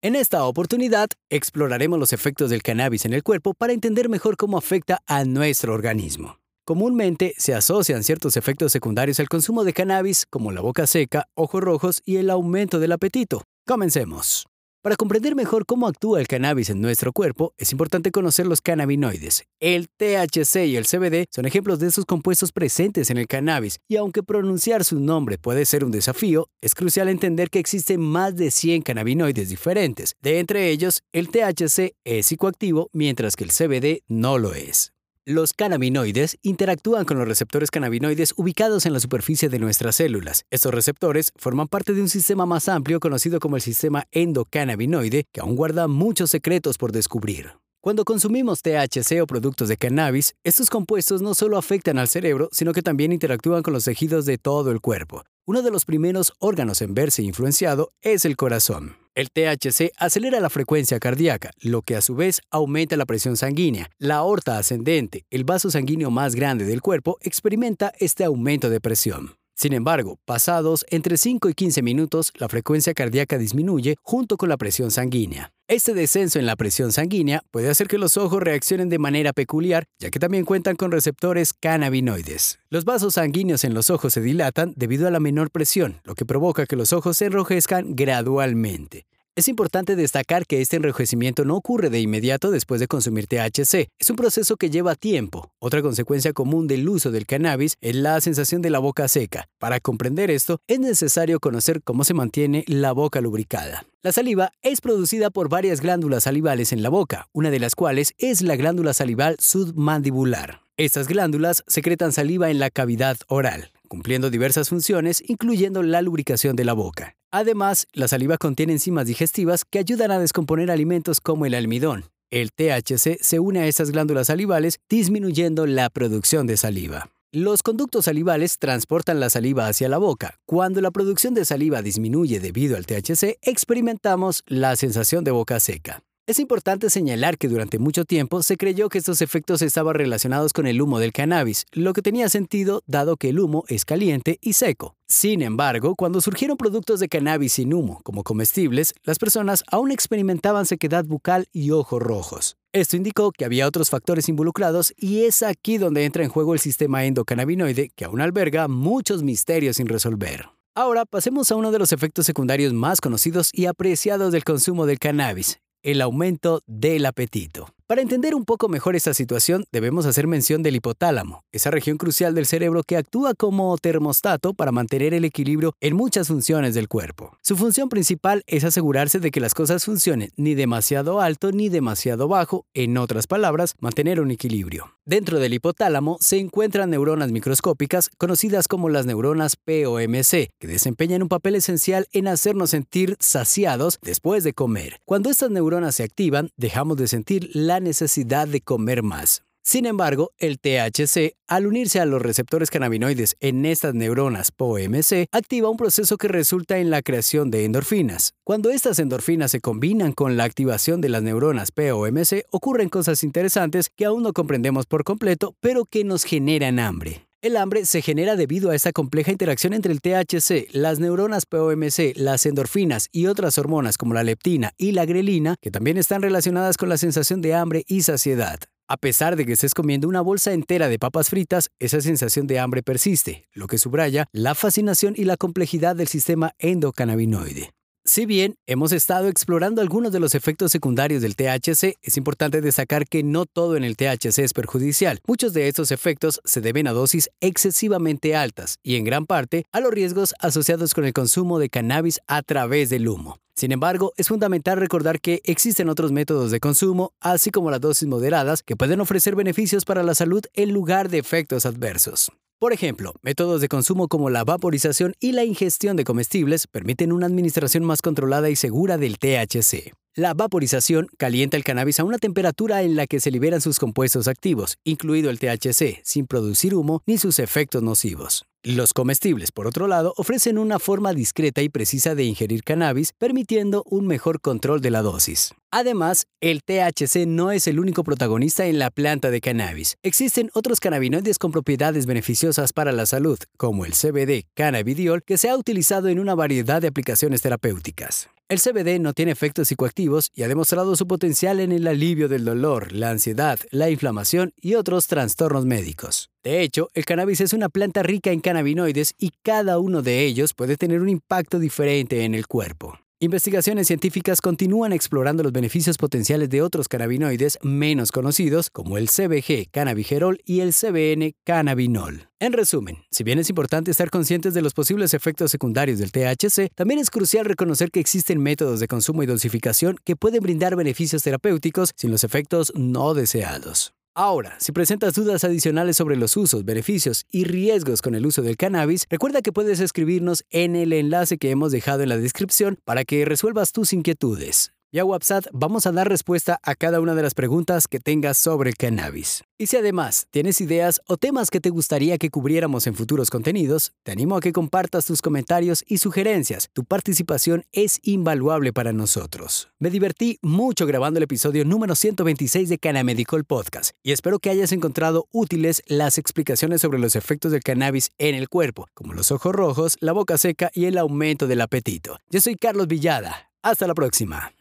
En esta oportunidad, exploraremos los efectos del cannabis en el cuerpo para entender mejor cómo afecta a nuestro organismo. Comúnmente se asocian ciertos efectos secundarios al consumo de cannabis, como la boca seca, ojos rojos y el aumento del apetito. Comencemos. Para comprender mejor cómo actúa el cannabis en nuestro cuerpo, es importante conocer los cannabinoides. El THC y el CBD son ejemplos de esos compuestos presentes en el cannabis, y aunque pronunciar su nombre puede ser un desafío, es crucial entender que existen más de 100 cannabinoides diferentes. De entre ellos, el THC es psicoactivo, mientras que el CBD no lo es. Los cannabinoides interactúan con los receptores cannabinoides ubicados en la superficie de nuestras células. Estos receptores forman parte de un sistema más amplio conocido como el sistema endocannabinoide, que aún guarda muchos secretos por descubrir. Cuando consumimos THC o productos de cannabis, estos compuestos no solo afectan al cerebro, sino que también interactúan con los tejidos de todo el cuerpo. Uno de los primeros órganos en verse influenciado es el corazón. El THC acelera la frecuencia cardíaca, lo que a su vez aumenta la presión sanguínea. La aorta ascendente, el vaso sanguíneo más grande del cuerpo, experimenta este aumento de presión. Sin embargo, pasados entre 5 y 15 minutos, la frecuencia cardíaca disminuye junto con la presión sanguínea. Este descenso en la presión sanguínea puede hacer que los ojos reaccionen de manera peculiar, ya que también cuentan con receptores cannabinoides. Los vasos sanguíneos en los ojos se dilatan debido a la menor presión, lo que provoca que los ojos se enrojezcan gradualmente. Es importante destacar que este enrojecimiento no ocurre de inmediato después de consumir THC. Es un proceso que lleva tiempo. Otra consecuencia común del uso del cannabis es la sensación de la boca seca. Para comprender esto, es necesario conocer cómo se mantiene la boca lubricada. La saliva es producida por varias glándulas salivales en la boca, una de las cuales es la glándula salival submandibular. Estas glándulas secretan saliva en la cavidad oral, cumpliendo diversas funciones, incluyendo la lubricación de la boca. Además, la saliva contiene enzimas digestivas que ayudan a descomponer alimentos como el almidón. El THC se une a esas glándulas salivales, disminuyendo la producción de saliva. Los conductos salivales transportan la saliva hacia la boca. Cuando la producción de saliva disminuye debido al THC, experimentamos la sensación de boca seca. Es importante señalar que durante mucho tiempo se creyó que estos efectos estaban relacionados con el humo del cannabis, lo que tenía sentido dado que el humo es caliente y seco. Sin embargo, cuando surgieron productos de cannabis sin humo, como comestibles, las personas aún experimentaban sequedad bucal y ojos rojos. Esto indicó que había otros factores involucrados y es aquí donde entra en juego el sistema endocannabinoide, que aún alberga muchos misterios sin resolver. Ahora pasemos a uno de los efectos secundarios más conocidos y apreciados del consumo del cannabis, el aumento del apetito. Para entender un poco mejor esta situación, debemos hacer mención del hipotálamo, esa región crucial del cerebro que actúa como termostato para mantener el equilibrio en muchas funciones del cuerpo. Su función principal es asegurarse de que las cosas funcionen ni demasiado alto ni demasiado bajo, en otras palabras, mantener un equilibrio. Dentro del hipotálamo se encuentran neuronas microscópicas conocidas como las neuronas POMC, que desempeñan un papel esencial en hacernos sentir saciados después de comer. Cuando estas neuronas se activan, dejamos de sentir necesidad de comer más. Sin embargo, el THC, al unirse a los receptores cannabinoides en estas neuronas POMC, activa un proceso que resulta en la creación de endorfinas. Cuando estas endorfinas se combinan con la activación de las neuronas POMC, ocurren cosas interesantes que aún no comprendemos por completo, pero que nos generan hambre. El hambre se genera debido a esta compleja interacción entre el THC, las neuronas POMC, las endorfinas y otras hormonas como la leptina y la grelina, que también están relacionadas con la sensación de hambre y saciedad. A pesar de que estés comiendo una bolsa entera de papas fritas, esa sensación de hambre persiste, lo que subraya la fascinación y la complejidad del sistema endocannabinoide. Si bien hemos estado explorando algunos de los efectos secundarios del THC, es importante destacar que no todo en el THC es perjudicial. Muchos de estos efectos se deben a dosis excesivamente altas y en gran parte a los riesgos asociados con el consumo de cannabis a través del humo. Sin embargo, es fundamental recordar que existen otros métodos de consumo, así como las dosis moderadas, que pueden ofrecer beneficios para la salud en lugar de efectos adversos. Por ejemplo, métodos de consumo como la vaporización y la ingestión de comestibles permiten una administración más controlada y segura del THC. La vaporización calienta el cannabis a una temperatura en la que se liberan sus compuestos activos, incluido el THC, sin producir humo ni sus efectos nocivos. Los comestibles, por otro lado, ofrecen una forma discreta y precisa de ingerir cannabis, permitiendo un mejor control de la dosis. Además, el THC no es el único protagonista en la planta de cannabis. Existen otros cannabinoides con propiedades beneficiosas para la salud, como el CBD cannabidiol, que se ha utilizado en una variedad de aplicaciones terapéuticas. El CBD no tiene efectos psicoactivos y ha demostrado su potencial en el alivio del dolor, la ansiedad, la inflamación y otros trastornos médicos. De hecho, el cannabis es una planta rica en cannabinoides y cada uno de ellos puede tener un impacto diferente en el cuerpo. Investigaciones científicas continúan explorando los beneficios potenciales de otros cannabinoides menos conocidos, como el CBG cannabigerol y el CBN cannabinol. En resumen, si bien es importante estar conscientes de los posibles efectos secundarios del THC, también es crucial reconocer que existen métodos de consumo y dosificación que pueden brindar beneficios terapéuticos sin los efectos no deseados. Ahora, si presentas dudas adicionales sobre los usos, beneficios y riesgos con el uso del cannabis, recuerda que puedes escribirnos en el enlace que hemos dejado en la descripción para que resuelvas tus inquietudes. Y a WhatsApp vamos a dar respuesta a cada una de las preguntas que tengas sobre cannabis. Y si además tienes ideas o temas que te gustaría que cubriéramos en futuros contenidos, te animo a que compartas tus comentarios y sugerencias. Tu participación es invaluable para nosotros. Me divertí mucho grabando el episodio número 126 de Canamedical Podcast y espero que hayas encontrado útiles las explicaciones sobre los efectos del cannabis en el cuerpo, como los ojos rojos, la boca seca y el aumento del apetito. Yo soy Carlos Villada. Hasta la próxima.